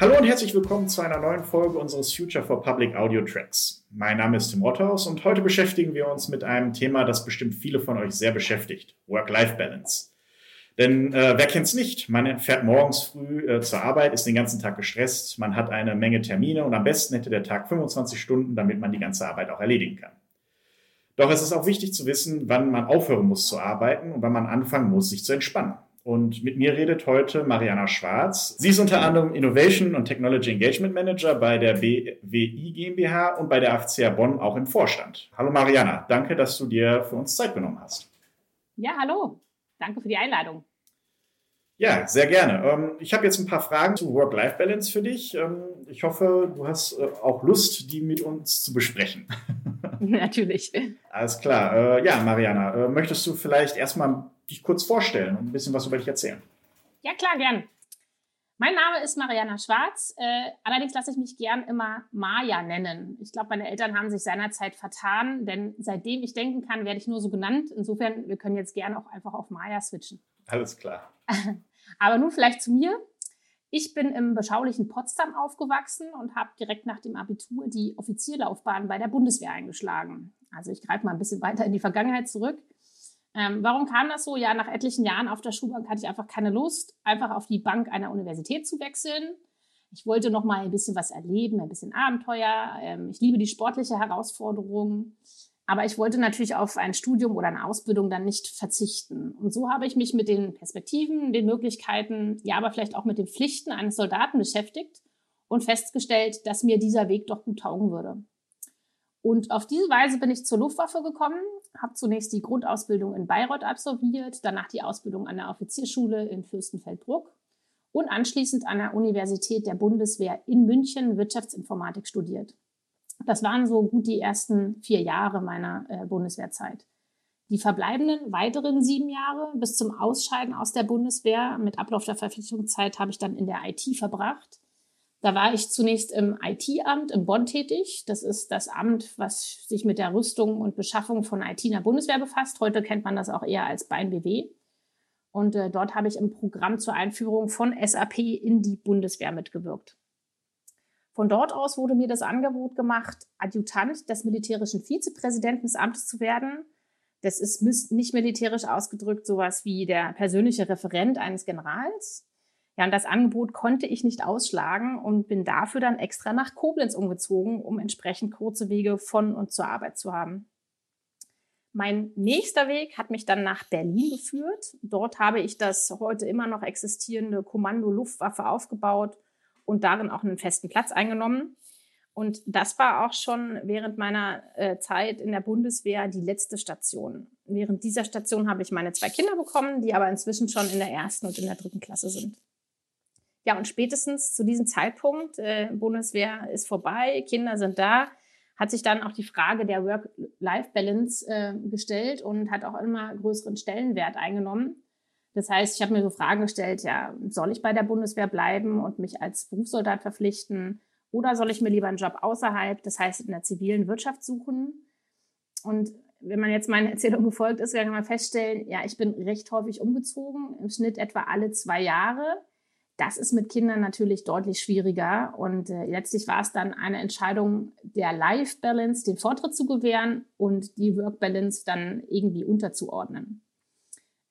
Hallo und herzlich willkommen zu einer neuen Folge unseres Future for Public Audio Tracks. Mein Name ist Tim Rothaus und heute beschäftigen wir uns mit einem Thema, das bestimmt viele von euch sehr beschäftigt: Work-Life-Balance. Denn äh, wer kennt's nicht? Man fährt morgens früh äh, zur Arbeit, ist den ganzen Tag gestresst, man hat eine Menge Termine und am besten hätte der Tag 25 Stunden, damit man die ganze Arbeit auch erledigen kann. Doch es ist auch wichtig zu wissen, wann man aufhören muss zu arbeiten und wann man anfangen muss, sich zu entspannen. Und mit mir redet heute Mariana Schwarz. Sie ist unter anderem Innovation und Technology Engagement Manager bei der BWI GmbH und bei der AFCA Bonn auch im Vorstand. Hallo Mariana, danke, dass du dir für uns Zeit genommen hast. Ja, hallo. Danke für die Einladung. Ja, sehr gerne. Ähm, ich habe jetzt ein paar Fragen zu Work-Life-Balance für dich. Ähm, ich hoffe, du hast äh, auch Lust, die mit uns zu besprechen. Natürlich. Alles klar. Äh, ja, Mariana, äh, möchtest du vielleicht erstmal dich kurz vorstellen und ein bisschen was über dich erzählen? Ja, klar, gern. Mein Name ist Mariana Schwarz. Äh, allerdings lasse ich mich gern immer Maya nennen. Ich glaube, meine Eltern haben sich seinerzeit vertan, denn seitdem ich denken kann, werde ich nur so genannt. Insofern, wir können jetzt gerne auch einfach auf Maya switchen. Alles klar. Aber nun vielleicht zu mir. Ich bin im beschaulichen Potsdam aufgewachsen und habe direkt nach dem Abitur die Offizierlaufbahn bei der Bundeswehr eingeschlagen. Also ich greife mal ein bisschen weiter in die Vergangenheit zurück. Ähm, warum kam das so? Ja, nach etlichen Jahren auf der Schulbank hatte ich einfach keine Lust, einfach auf die Bank einer Universität zu wechseln. Ich wollte noch mal ein bisschen was erleben, ein bisschen Abenteuer. Ähm, ich liebe die sportliche Herausforderung. Aber ich wollte natürlich auf ein Studium oder eine Ausbildung dann nicht verzichten. Und so habe ich mich mit den Perspektiven, den Möglichkeiten, ja, aber vielleicht auch mit den Pflichten eines Soldaten beschäftigt und festgestellt, dass mir dieser Weg doch gut taugen würde. Und auf diese Weise bin ich zur Luftwaffe gekommen, habe zunächst die Grundausbildung in Bayreuth absolviert, danach die Ausbildung an der Offizierschule in Fürstenfeldbruck und anschließend an der Universität der Bundeswehr in München Wirtschaftsinformatik studiert. Das waren so gut die ersten vier Jahre meiner äh, Bundeswehrzeit. Die verbleibenden weiteren sieben Jahre bis zum Ausscheiden aus der Bundeswehr mit Ablauf der Verpflichtungszeit habe ich dann in der IT verbracht da war ich zunächst im IT-Amt in Bonn tätig. Das ist das Amt, was sich mit der Rüstung und Beschaffung von IT in der Bundeswehr befasst. Heute kennt man das auch eher als BainBW. Und äh, dort habe ich im Programm zur Einführung von SAP in die Bundeswehr mitgewirkt. Von dort aus wurde mir das Angebot gemacht, Adjutant des militärischen Vizepräsidenten des Amtes zu werden. Das ist nicht militärisch ausgedrückt sowas wie der persönliche Referent eines Generals. Ja, und das Angebot konnte ich nicht ausschlagen und bin dafür dann extra nach Koblenz umgezogen, um entsprechend kurze Wege von und zur Arbeit zu haben. Mein nächster Weg hat mich dann nach Berlin geführt. Dort habe ich das heute immer noch existierende Kommando Luftwaffe aufgebaut und darin auch einen festen Platz eingenommen. Und das war auch schon während meiner äh, Zeit in der Bundeswehr die letzte Station. Während dieser Station habe ich meine zwei Kinder bekommen, die aber inzwischen schon in der ersten und in der dritten Klasse sind. Ja, und spätestens zu diesem Zeitpunkt, äh, Bundeswehr ist vorbei, Kinder sind da, hat sich dann auch die Frage der Work-Life-Balance äh, gestellt und hat auch immer größeren Stellenwert eingenommen. Das heißt, ich habe mir so Fragen gestellt, ja, soll ich bei der Bundeswehr bleiben und mich als Berufssoldat verpflichten oder soll ich mir lieber einen Job außerhalb, das heißt in der zivilen Wirtschaft suchen? Und wenn man jetzt meiner Erzählung gefolgt ist, kann man feststellen, ja, ich bin recht häufig umgezogen, im Schnitt etwa alle zwei Jahre. Das ist mit Kindern natürlich deutlich schwieriger. Und äh, letztlich war es dann eine Entscheidung der Life Balance, den Vortritt zu gewähren und die Work Balance dann irgendwie unterzuordnen.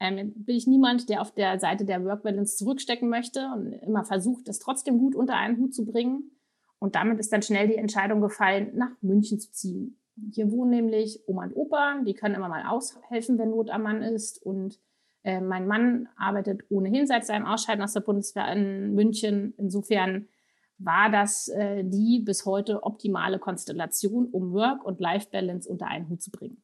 Ähm, bin ich niemand, der auf der Seite der Work Balance zurückstecken möchte und immer versucht, das trotzdem gut unter einen Hut zu bringen. Und damit ist dann schnell die Entscheidung gefallen, nach München zu ziehen. Hier wohnen nämlich Oma und Opa, die können immer mal aushelfen, wenn Not am Mann ist. Und äh, mein Mann arbeitet ohnehin seit seinem Ausscheiden aus der Bundeswehr in München. Insofern war das äh, die bis heute optimale Konstellation, um Work- und Life-Balance unter einen Hut zu bringen.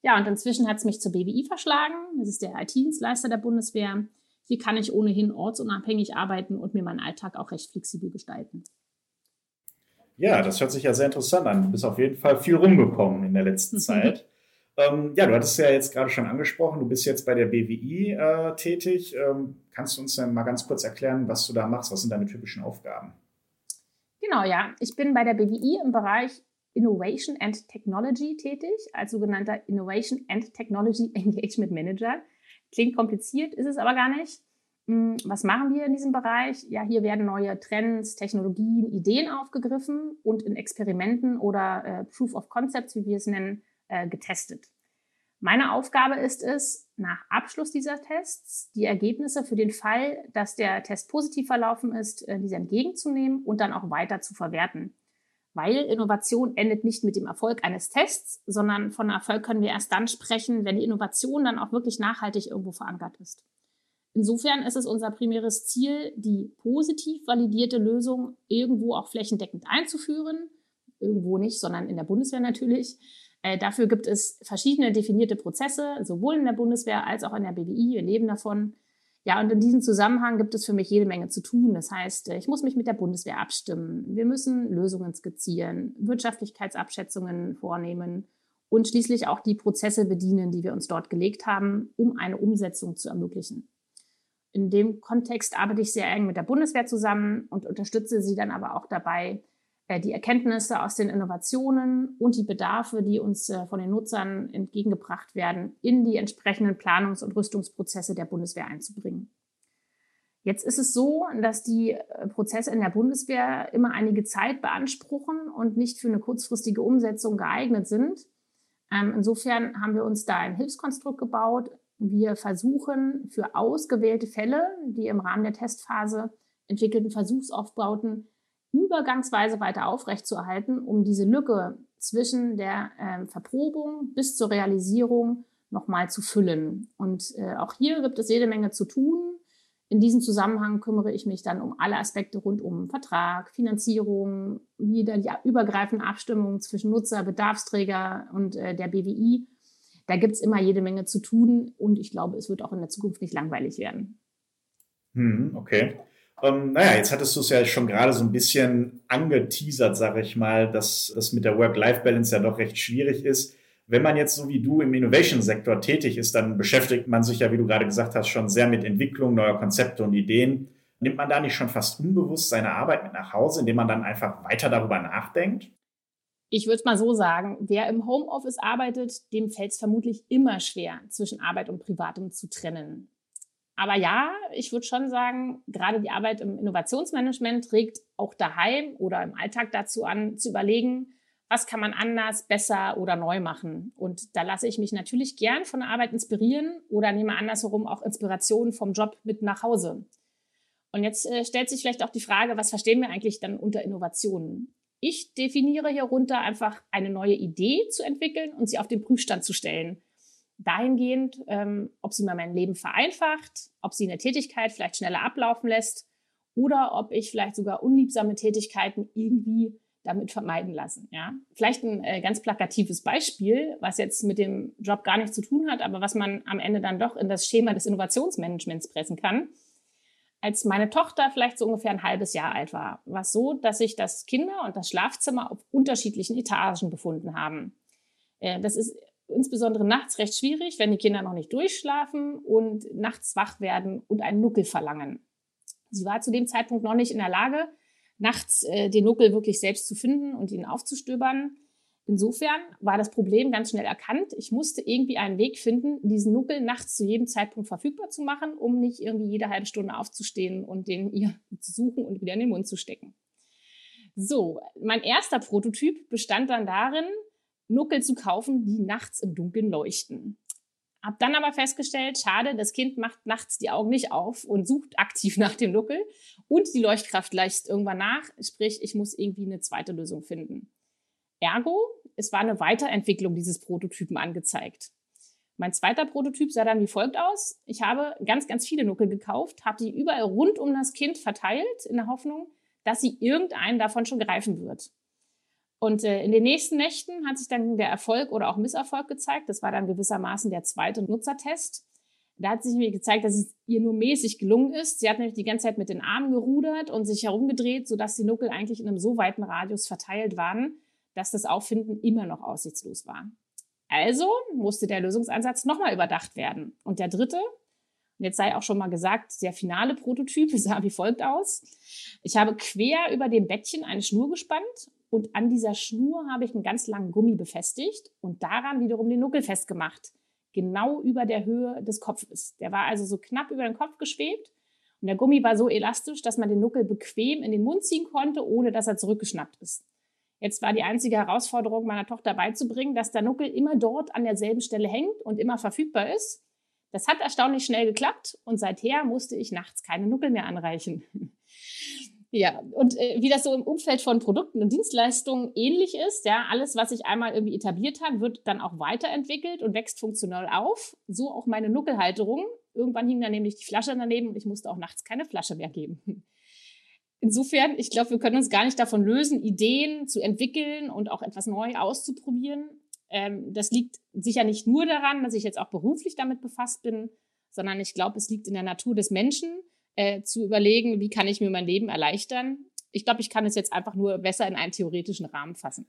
Ja, und inzwischen hat es mich zur BWI verschlagen. Das ist der IT-Dienstleister der Bundeswehr. Hier kann ich ohnehin ortsunabhängig arbeiten und mir meinen Alltag auch recht flexibel gestalten. Ja, das hört sich ja sehr interessant an. Du bist auf jeden Fall viel rumgekommen in der letzten Zeit. Ähm, ja, du hattest ja jetzt gerade schon angesprochen, du bist jetzt bei der BWI äh, tätig. Ähm, kannst du uns dann mal ganz kurz erklären, was du da machst? Was sind deine typischen Aufgaben? Genau, ja. Ich bin bei der BWI im Bereich Innovation and Technology tätig, als sogenannter Innovation and Technology Engagement Manager. Klingt kompliziert, ist es aber gar nicht. Hm, was machen wir in diesem Bereich? Ja, hier werden neue Trends, Technologien, Ideen aufgegriffen und in Experimenten oder äh, Proof of Concepts, wie wir es nennen, äh, getestet. Meine Aufgabe ist es, nach Abschluss dieser Tests die Ergebnisse für den Fall, dass der Test positiv verlaufen ist, äh, diese entgegenzunehmen und dann auch weiter zu verwerten. Weil Innovation endet nicht mit dem Erfolg eines Tests, sondern von Erfolg können wir erst dann sprechen, wenn die Innovation dann auch wirklich nachhaltig irgendwo verankert ist. Insofern ist es unser primäres Ziel, die positiv validierte Lösung irgendwo auch flächendeckend einzuführen. Irgendwo nicht, sondern in der Bundeswehr natürlich. Äh, dafür gibt es verschiedene definierte Prozesse, sowohl in der Bundeswehr als auch in der BWI. Wir leben davon. Ja, und in diesem Zusammenhang gibt es für mich jede Menge zu tun. Das heißt, äh, ich muss mich mit der Bundeswehr abstimmen. Wir müssen Lösungen skizzieren, Wirtschaftlichkeitsabschätzungen vornehmen und schließlich auch die Prozesse bedienen, die wir uns dort gelegt haben, um eine Umsetzung zu ermöglichen. In dem Kontext arbeite ich sehr eng mit der Bundeswehr zusammen und unterstütze sie dann aber auch dabei, die Erkenntnisse aus den Innovationen und die Bedarfe, die uns äh, von den Nutzern entgegengebracht werden, in die entsprechenden Planungs- und Rüstungsprozesse der Bundeswehr einzubringen. Jetzt ist es so, dass die äh, Prozesse in der Bundeswehr immer einige Zeit beanspruchen und nicht für eine kurzfristige Umsetzung geeignet sind. Ähm, insofern haben wir uns da ein Hilfskonstrukt gebaut, wir versuchen für ausgewählte Fälle, die im Rahmen der Testphase entwickelten Versuchsaufbauten übergangsweise weiter aufrechtzuerhalten, um diese Lücke zwischen der äh, Verprobung bis zur Realisierung nochmal zu füllen. Und äh, auch hier gibt es jede Menge zu tun. In diesem Zusammenhang kümmere ich mich dann um alle Aspekte rund um Vertrag, Finanzierung, wieder die übergreifende Abstimmung zwischen Nutzer, Bedarfsträger und äh, der BWI da gibt es immer jede Menge zu tun und ich glaube, es wird auch in der Zukunft nicht langweilig werden. Hm, okay. Ähm, naja, jetzt hattest du es ja schon gerade so ein bisschen angeteasert, sage ich mal, dass das mit der Work-Life-Balance ja doch recht schwierig ist. Wenn man jetzt so wie du im Innovation-Sektor tätig ist, dann beschäftigt man sich ja, wie du gerade gesagt hast, schon sehr mit Entwicklung neuer Konzepte und Ideen. Nimmt man da nicht schon fast unbewusst seine Arbeit mit nach Hause, indem man dann einfach weiter darüber nachdenkt? ich würde mal so sagen, wer im Homeoffice arbeitet, dem fällt es vermutlich immer schwer, zwischen Arbeit und Privatem zu trennen. Aber ja, ich würde schon sagen, gerade die Arbeit im Innovationsmanagement regt auch daheim oder im Alltag dazu an, zu überlegen, was kann man anders, besser oder neu machen. Und da lasse ich mich natürlich gern von der Arbeit inspirieren oder nehme andersherum auch Inspirationen vom Job mit nach Hause. Und jetzt äh, stellt sich vielleicht auch die Frage, was verstehen wir eigentlich dann unter Innovationen? Ich definiere hierunter einfach eine neue Idee zu entwickeln und sie auf den Prüfstand zu stellen. Dahingehend, ähm, ob sie mir mein Leben vereinfacht, ob sie eine Tätigkeit vielleicht schneller ablaufen lässt oder ob ich vielleicht sogar unliebsame Tätigkeiten irgendwie damit vermeiden lassen. Ja? Vielleicht ein äh, ganz plakatives Beispiel, was jetzt mit dem Job gar nichts zu tun hat, aber was man am Ende dann doch in das Schema des Innovationsmanagements pressen kann als meine Tochter vielleicht so ungefähr ein halbes Jahr alt war, war es so, dass sich das Kinder- und das Schlafzimmer auf unterschiedlichen Etagen befunden haben. Äh, das ist insbesondere nachts recht schwierig, wenn die Kinder noch nicht durchschlafen und nachts wach werden und einen Nuckel verlangen. Sie war zu dem Zeitpunkt noch nicht in der Lage, nachts äh, den Nuckel wirklich selbst zu finden und ihn aufzustöbern. Insofern war das Problem ganz schnell erkannt. Ich musste irgendwie einen Weg finden, diesen Nuckel nachts zu jedem Zeitpunkt verfügbar zu machen, um nicht irgendwie jede halbe Stunde aufzustehen und den ihr zu suchen und wieder in den Mund zu stecken. So, mein erster Prototyp bestand dann darin, Nuckel zu kaufen, die nachts im Dunkeln leuchten. Hab dann aber festgestellt, schade, das Kind macht nachts die Augen nicht auf und sucht aktiv nach dem Nuckel und die Leuchtkraft lässt irgendwann nach, sprich, ich muss irgendwie eine zweite Lösung finden. Ergo, es war eine Weiterentwicklung dieses Prototypen angezeigt. Mein zweiter Prototyp sah dann wie folgt aus. Ich habe ganz, ganz viele Nuckel gekauft, habe die überall rund um das Kind verteilt, in der Hoffnung, dass sie irgendeinen davon schon greifen wird. Und äh, in den nächsten Nächten hat sich dann der Erfolg oder auch Misserfolg gezeigt. Das war dann gewissermaßen der zweite Nutzertest. Da hat sich mir gezeigt, dass es ihr nur mäßig gelungen ist. Sie hat nämlich die ganze Zeit mit den Armen gerudert und sich herumgedreht, sodass die Nuckel eigentlich in einem so weiten Radius verteilt waren, dass das Auffinden immer noch aussichtslos war. Also musste der Lösungsansatz nochmal überdacht werden. Und der dritte, und jetzt sei auch schon mal gesagt, der finale Prototyp sah wie folgt aus. Ich habe quer über dem Bettchen eine Schnur gespannt und an dieser Schnur habe ich einen ganz langen Gummi befestigt und daran wiederum den Nuckel festgemacht. Genau über der Höhe des Kopfes. Der war also so knapp über den Kopf geschwebt, Und der Gummi war so elastisch, dass man den Nuckel bequem in den Mund ziehen konnte, ohne dass er zurückgeschnappt ist. Jetzt war die einzige Herausforderung meiner Tochter beizubringen, dass der Nuckel immer dort an derselben Stelle hängt und immer verfügbar ist. Das hat erstaunlich schnell geklappt und seither musste ich nachts keine Nuckel mehr anreichen. Ja, und äh, wie das so im Umfeld von Produkten und Dienstleistungen ähnlich ist, ja, alles, was sich einmal irgendwie etabliert hat, wird dann auch weiterentwickelt und wächst funktional auf. So auch meine Nuckelhalterung. Irgendwann hing da nämlich die Flasche daneben und ich musste auch nachts keine Flasche mehr geben. Insofern, ich glaube, wir können uns gar nicht davon lösen, Ideen zu entwickeln und auch etwas neu auszuprobieren. Ähm, das liegt sicher nicht nur daran, dass ich jetzt auch beruflich damit befasst bin, sondern ich glaube, es liegt in der Natur des Menschen, äh, zu überlegen, wie kann ich mir mein Leben erleichtern. Ich glaube, ich kann es jetzt einfach nur besser in einen theoretischen Rahmen fassen.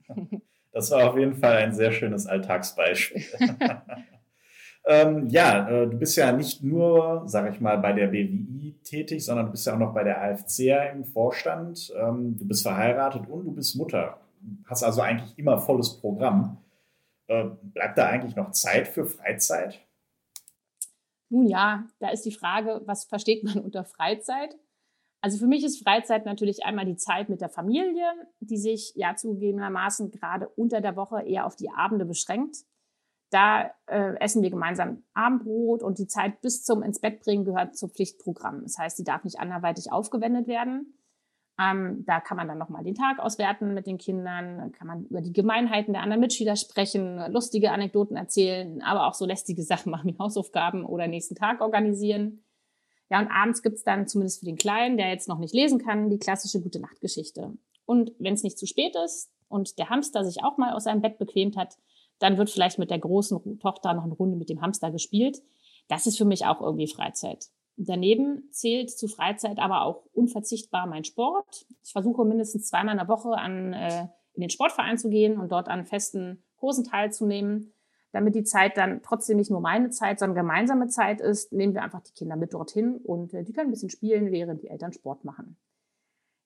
Das war auf jeden Fall ein sehr schönes Alltagsbeispiel. ähm, ja, äh, du bist ja nicht nur, sage ich mal, bei der BWI tätig, sondern du bist ja auch noch bei der AFC im Vorstand. Ähm, du bist verheiratet und du bist Mutter. Hast also eigentlich immer volles Programm. Äh, bleibt da eigentlich noch Zeit für Freizeit? Nun ja, da ist die Frage, was versteht man unter Freizeit? Also für mich ist Freizeit natürlich einmal die Zeit mit der Familie, die sich ja zugegebenermaßen gerade unter der Woche eher auf die Abende beschränkt. Da äh, essen wir gemeinsam Abendbrot und die Zeit bis zum ins Bett bringen gehört zum Pflichtprogramm. Das heißt, die darf nicht anderweitig aufgewendet werden. Ähm, da kann man dann nochmal den Tag auswerten mit den Kindern, kann man über die Gemeinheiten der anderen Mitschüler sprechen, lustige Anekdoten erzählen, aber auch so lästige Sachen machen wie Hausaufgaben oder nächsten Tag organisieren. Ja, und abends gibt's dann zumindest für den Kleinen, der jetzt noch nicht lesen kann, die klassische gute Nachtgeschichte. Und wenn es nicht zu spät ist und der Hamster sich auch mal aus seinem Bett bequemt hat, dann wird vielleicht mit der großen Tochter noch eine Runde mit dem Hamster gespielt. Das ist für mich auch irgendwie Freizeit. Daneben zählt zu Freizeit aber auch unverzichtbar mein Sport. Ich versuche mindestens zweimal in der Woche an, äh, in den Sportverein zu gehen und dort an festen Kursen teilzunehmen. Damit die Zeit dann trotzdem nicht nur meine Zeit, sondern gemeinsame Zeit ist, nehmen wir einfach die Kinder mit dorthin und äh, die können ein bisschen spielen, während die Eltern Sport machen.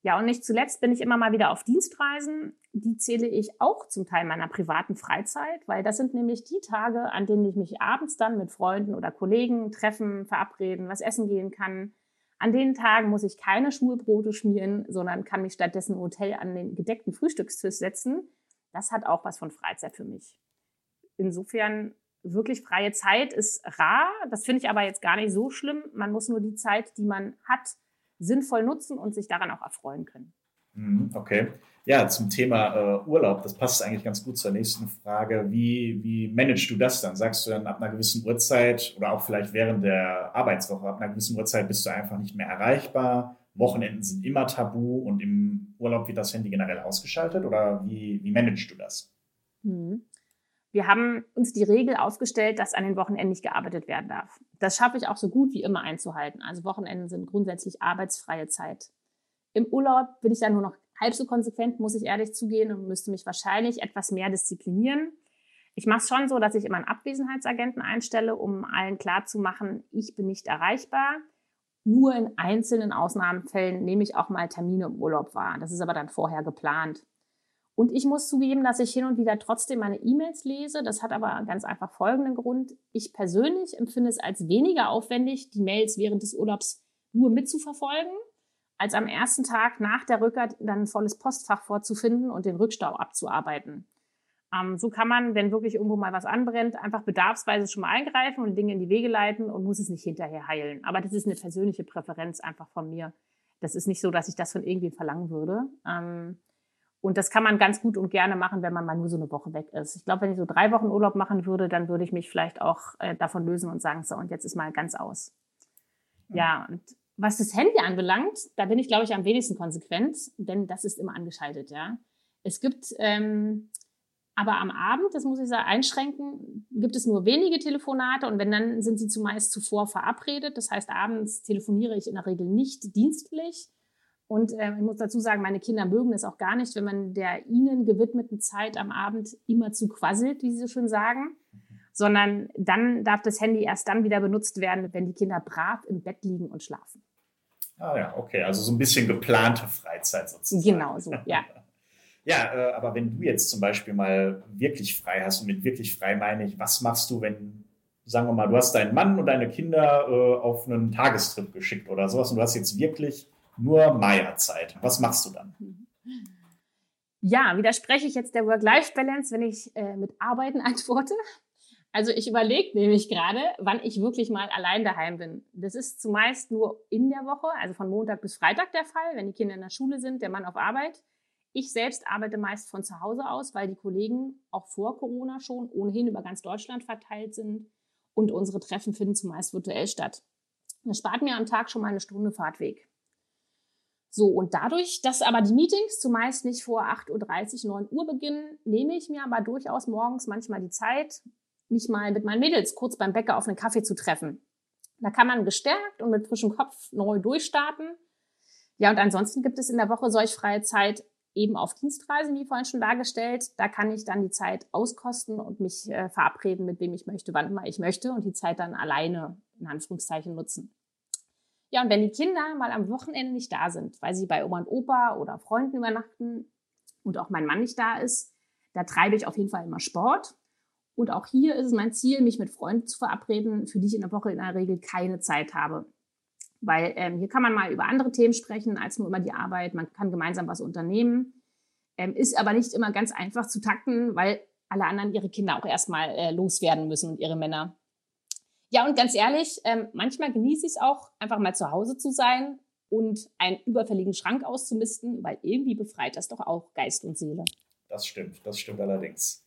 Ja, und nicht zuletzt bin ich immer mal wieder auf Dienstreisen. Die zähle ich auch zum Teil meiner privaten Freizeit, weil das sind nämlich die Tage, an denen ich mich abends dann mit Freunden oder Kollegen treffen, verabreden, was essen gehen kann. An den Tagen muss ich keine Schulbrote schmieren, sondern kann mich stattdessen im Hotel an den gedeckten Frühstückstisch setzen. Das hat auch was von Freizeit für mich. Insofern wirklich freie Zeit ist rar. Das finde ich aber jetzt gar nicht so schlimm. Man muss nur die Zeit, die man hat, sinnvoll nutzen und sich daran auch erfreuen können. Mhm, okay. Ja, zum Thema äh, Urlaub, das passt eigentlich ganz gut zur nächsten Frage. Wie, wie managst du das dann? Sagst du dann ab einer gewissen Uhrzeit oder auch vielleicht während der Arbeitswoche, ab einer gewissen Uhrzeit bist du einfach nicht mehr erreichbar? Wochenenden sind immer tabu und im Urlaub wird das Handy generell ausgeschaltet oder wie, wie managst du das? Mhm. Wir haben uns die Regel aufgestellt, dass an den Wochenenden nicht gearbeitet werden darf. Das schaffe ich auch so gut wie immer einzuhalten. Also Wochenenden sind grundsätzlich arbeitsfreie Zeit. Im Urlaub bin ich dann nur noch halb so konsequent, muss ich ehrlich zugehen und müsste mich wahrscheinlich etwas mehr disziplinieren. Ich mache es schon so, dass ich immer einen Abwesenheitsagenten einstelle, um allen klarzumachen, ich bin nicht erreichbar. Nur in einzelnen Ausnahmefällen nehme ich auch mal Termine im Urlaub wahr. Das ist aber dann vorher geplant. Und ich muss zugeben, dass ich hin und wieder trotzdem meine E-Mails lese. Das hat aber ganz einfach folgenden Grund. Ich persönlich empfinde es als weniger aufwendig, die Mails während des Urlaubs nur mitzuverfolgen, als am ersten Tag nach der Rückkehr dann ein volles Postfach vorzufinden und den Rückstau abzuarbeiten. Ähm, so kann man, wenn wirklich irgendwo mal was anbrennt, einfach bedarfsweise schon mal eingreifen und Dinge in die Wege leiten und muss es nicht hinterher heilen. Aber das ist eine persönliche Präferenz einfach von mir. Das ist nicht so, dass ich das von irgendwem verlangen würde. Ähm, und das kann man ganz gut und gerne machen, wenn man mal nur so eine Woche weg ist. Ich glaube, wenn ich so drei Wochen Urlaub machen würde, dann würde ich mich vielleicht auch äh, davon lösen und sagen, so, und jetzt ist mal ganz aus. Ja, und was das Handy anbelangt, da bin ich, glaube ich, am wenigsten konsequent, denn das ist immer angeschaltet, ja. Es gibt ähm, aber am Abend, das muss ich sagen, einschränken, gibt es nur wenige Telefonate und wenn dann sind sie zumeist zuvor verabredet. Das heißt, abends telefoniere ich in der Regel nicht dienstlich und äh, ich muss dazu sagen, meine Kinder mögen es auch gar nicht, wenn man der ihnen gewidmeten Zeit am Abend immer zu quasselt, wie sie so schön sagen, sondern dann darf das Handy erst dann wieder benutzt werden, wenn die Kinder brav im Bett liegen und schlafen. Ah ja, okay, also so ein bisschen geplante Freizeit sozusagen. Genau so, ja. ja, äh, aber wenn du jetzt zum Beispiel mal wirklich frei hast und mit wirklich frei meine ich, was machst du, wenn sagen wir mal, du hast deinen Mann und deine Kinder äh, auf einen Tagestrip geschickt oder sowas und du hast jetzt wirklich nur Maya-Zeit. Was machst du dann? Ja, widerspreche ich jetzt der Work-Life-Balance, wenn ich äh, mit Arbeiten antworte? Also ich überlege nämlich gerade, wann ich wirklich mal allein daheim bin. Das ist zumeist nur in der Woche, also von Montag bis Freitag der Fall, wenn die Kinder in der Schule sind, der Mann auf Arbeit. Ich selbst arbeite meist von zu Hause aus, weil die Kollegen auch vor Corona schon ohnehin über ganz Deutschland verteilt sind und unsere Treffen finden zumeist virtuell statt. Das spart mir am Tag schon mal eine Stunde Fahrtweg. So, und dadurch, dass aber die Meetings zumeist nicht vor 8.30 Uhr, 9 Uhr beginnen, nehme ich mir aber durchaus morgens manchmal die Zeit, mich mal mit meinen Mädels kurz beim Bäcker auf einen Kaffee zu treffen. Da kann man gestärkt und mit frischem Kopf neu durchstarten. Ja, und ansonsten gibt es in der Woche solch freie Zeit eben auf Dienstreisen, wie vorhin schon dargestellt. Da kann ich dann die Zeit auskosten und mich äh, verabreden, mit wem ich möchte, wann immer ich möchte und die Zeit dann alleine in Anführungszeichen nutzen. Ja, und wenn die Kinder mal am Wochenende nicht da sind, weil sie bei Oma und Opa oder Freunden übernachten und auch mein Mann nicht da ist, da treibe ich auf jeden Fall immer Sport. Und auch hier ist es mein Ziel, mich mit Freunden zu verabreden, für die ich in der Woche in der Regel keine Zeit habe. Weil ähm, hier kann man mal über andere Themen sprechen als nur über die Arbeit. Man kann gemeinsam was unternehmen. Ähm, ist aber nicht immer ganz einfach zu takten, weil alle anderen ihre Kinder auch erstmal äh, loswerden müssen und ihre Männer. Ja, und ganz ehrlich, ähm, manchmal genieße ich es auch, einfach mal zu Hause zu sein und einen überfälligen Schrank auszumisten, weil irgendwie befreit das doch auch Geist und Seele. Das stimmt, das stimmt allerdings.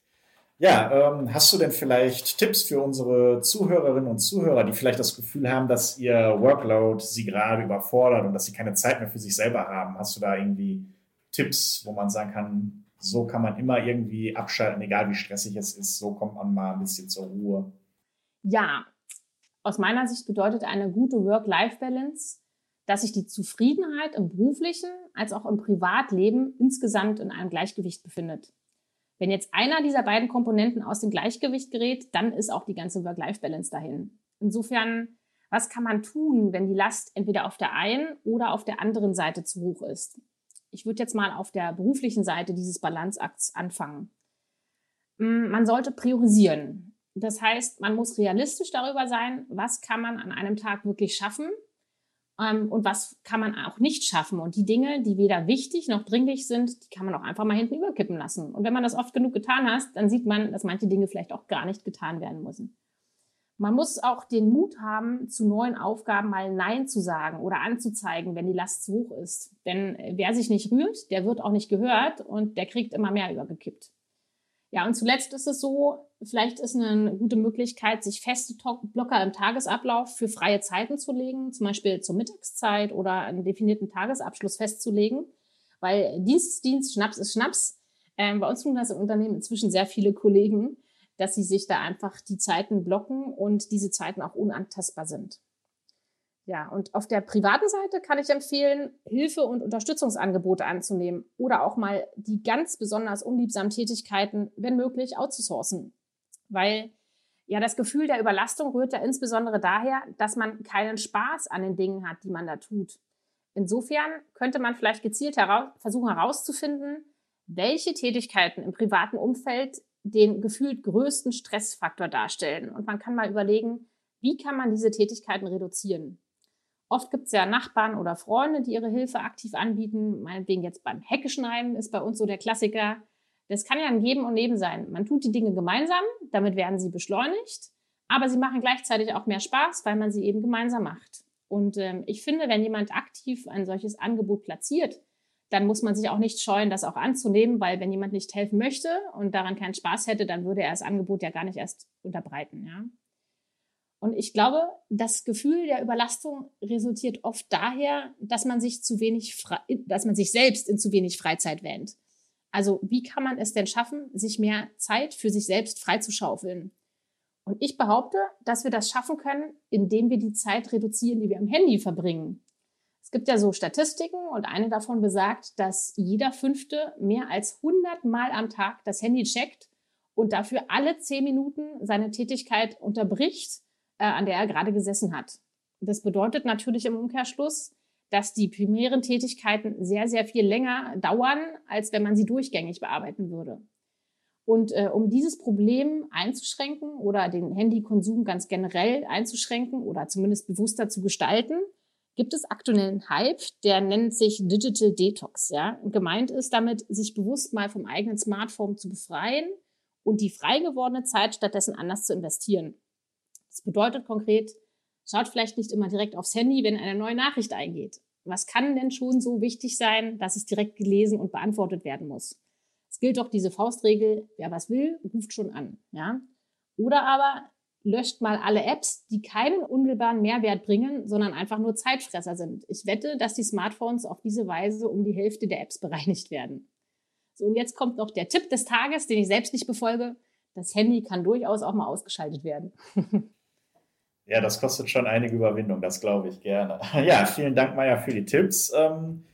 Ja, ähm, hast du denn vielleicht Tipps für unsere Zuhörerinnen und Zuhörer, die vielleicht das Gefühl haben, dass ihr Workload sie gerade überfordert und dass sie keine Zeit mehr für sich selber haben? Hast du da irgendwie Tipps, wo man sagen kann, so kann man immer irgendwie abschalten, egal wie stressig es ist, so kommt man mal ein bisschen zur Ruhe? Ja, aus meiner Sicht bedeutet eine gute Work-Life-Balance, dass sich die Zufriedenheit im beruflichen als auch im Privatleben insgesamt in einem Gleichgewicht befindet. Wenn jetzt einer dieser beiden Komponenten aus dem Gleichgewicht gerät, dann ist auch die ganze Work-Life-Balance dahin. Insofern, was kann man tun, wenn die Last entweder auf der einen oder auf der anderen Seite zu hoch ist? Ich würde jetzt mal auf der beruflichen Seite dieses Balanceakts anfangen. Hm, man sollte priorisieren. Das heißt, man muss realistisch darüber sein, was kann man an einem Tag wirklich schaffen ähm, und was kann man auch nicht schaffen. Und die Dinge, die weder wichtig noch dringlich sind, die kann man auch einfach mal hinten überkippen lassen. Und wenn man das oft genug getan hat, dann sieht man, dass manche Dinge vielleicht auch gar nicht getan werden müssen. Man muss auch den Mut haben, zu neuen Aufgaben mal Nein zu sagen oder anzuzeigen, wenn die Last zu hoch ist. Denn äh, wer sich nicht rührt, der wird auch nicht gehört und der kriegt immer mehr übergekippt. Ja, und zuletzt ist es so, vielleicht ist eine gute Möglichkeit, sich feste Blocker im Tagesablauf für freie Zeiten zu legen, zum Beispiel zur Mittagszeit oder einen definierten Tagesabschluss festzulegen, weil Dienst ist Dienst, Schnaps ist Schnaps. Ähm, bei uns tun das im Unternehmen inzwischen sehr viele Kollegen, dass sie sich da einfach die Zeiten blocken und diese Zeiten auch unantastbar sind. Ja, und auf der privaten Seite kann ich empfehlen, Hilfe und Unterstützungsangebote anzunehmen oder auch mal die ganz besonders unliebsamen Tätigkeiten, wenn möglich, outzusourcen. Weil ja, das Gefühl der Überlastung rührt ja insbesondere daher, dass man keinen Spaß an den Dingen hat, die man da tut. Insofern könnte man vielleicht gezielt heraus versuchen herauszufinden, welche Tätigkeiten im privaten Umfeld den gefühlt größten Stressfaktor darstellen. Und man kann mal überlegen, wie kann man diese Tätigkeiten reduzieren? Oft gibt es ja Nachbarn oder Freunde, die ihre Hilfe aktiv anbieten. Meinetwegen jetzt beim Heckeschneiden ist bei uns so der Klassiker. Das kann ja ein Geben und Leben sein. Man tut die Dinge gemeinsam, damit werden sie beschleunigt, aber sie machen gleichzeitig auch mehr Spaß, weil man sie eben gemeinsam macht. Und ähm, ich finde, wenn jemand aktiv ein solches Angebot platziert, dann muss man sich auch nicht scheuen, das auch anzunehmen, weil wenn jemand nicht helfen möchte und daran keinen Spaß hätte, dann würde er das Angebot ja gar nicht erst unterbreiten. Ja? Und ich glaube, das Gefühl der Überlastung resultiert oft daher, dass man sich zu wenig, dass man sich selbst in zu wenig Freizeit wähnt. Also wie kann man es denn schaffen, sich mehr Zeit für sich selbst freizuschaufeln? Und ich behaupte, dass wir das schaffen können, indem wir die Zeit reduzieren, die wir am Handy verbringen. Es gibt ja so Statistiken und eine davon besagt, dass jeder Fünfte mehr als 100 Mal am Tag das Handy checkt und dafür alle 10 Minuten seine Tätigkeit unterbricht äh, an der er gerade gesessen hat. Das bedeutet natürlich im Umkehrschluss, dass die primären Tätigkeiten sehr, sehr viel länger dauern, als wenn man sie durchgängig bearbeiten würde. Und äh, um dieses Problem einzuschränken oder den Handykonsum ganz generell einzuschränken oder zumindest bewusster zu gestalten, gibt es aktuell einen Hype, der nennt sich Digital Detox. Ja? Und gemeint ist damit, sich bewusst mal vom eigenen Smartphone zu befreien und die frei gewordene Zeit stattdessen anders zu investieren. Das bedeutet konkret, schaut vielleicht nicht immer direkt aufs Handy, wenn eine neue Nachricht eingeht. Was kann denn schon so wichtig sein, dass es direkt gelesen und beantwortet werden muss? Es gilt doch diese Faustregel, wer was will, ruft schon an. Ja? Oder aber löscht mal alle Apps, die keinen unmittelbaren Mehrwert bringen, sondern einfach nur Zeitfresser sind. Ich wette, dass die Smartphones auf diese Weise um die Hälfte der Apps bereinigt werden. So, und jetzt kommt noch der Tipp des Tages, den ich selbst nicht befolge. Das Handy kann durchaus auch mal ausgeschaltet werden. ja, das kostet schon einige Überwindung, das glaube ich gerne. Ja, vielen Dank, Maja, für die Tipps. Ähm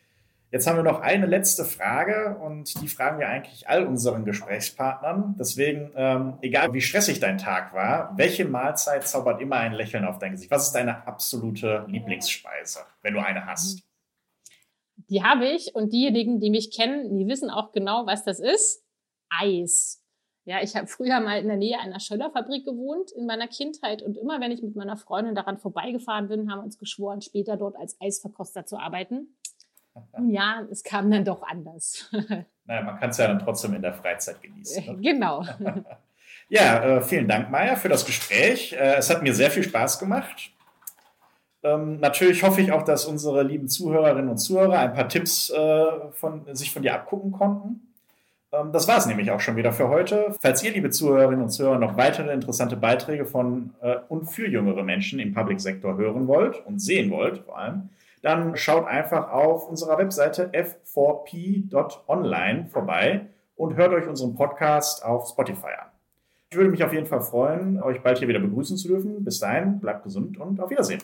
Jetzt haben wir noch eine letzte Frage und die fragen wir eigentlich all unseren Gesprächspartnern. Deswegen, ähm, egal wie stressig dein Tag war, welche Mahlzeit zaubert immer ein Lächeln auf dein Gesicht? Was ist deine absolute Lieblingsspeise, wenn du eine hast? Die habe ich und diejenigen, die mich kennen, die wissen auch genau, was das ist. Eis. Ja, ich habe früher mal in der Nähe einer Schöllerfabrik gewohnt in meiner Kindheit und immer, wenn ich mit meiner Freundin daran vorbeigefahren bin, haben wir uns geschworen, später dort als Eisverkoster zu arbeiten. Ja, es kam dann doch anders. Naja, man kann es ja dann trotzdem in der Freizeit genießen. Ne? Genau. ja, äh, vielen Dank, Maja, für das Gespräch. Äh, es hat mir sehr viel Spaß gemacht. Ähm, natürlich hoffe ich auch, dass unsere lieben Zuhörerinnen und Zuhörer ein paar Tipps äh, von, sich von dir abgucken konnten. Ähm, das war es nämlich auch schon wieder für heute. Falls ihr, liebe Zuhörerinnen und Zuhörer, noch weitere interessante Beiträge von äh, und für jüngere Menschen im Public Sektor hören wollt und sehen wollt, vor allem, dann schaut einfach auf unserer Webseite f4p.online vorbei und hört euch unseren Podcast auf Spotify an. Ich würde mich auf jeden Fall freuen, euch bald hier wieder begrüßen zu dürfen. Bis dahin, bleibt gesund und auf Wiedersehen.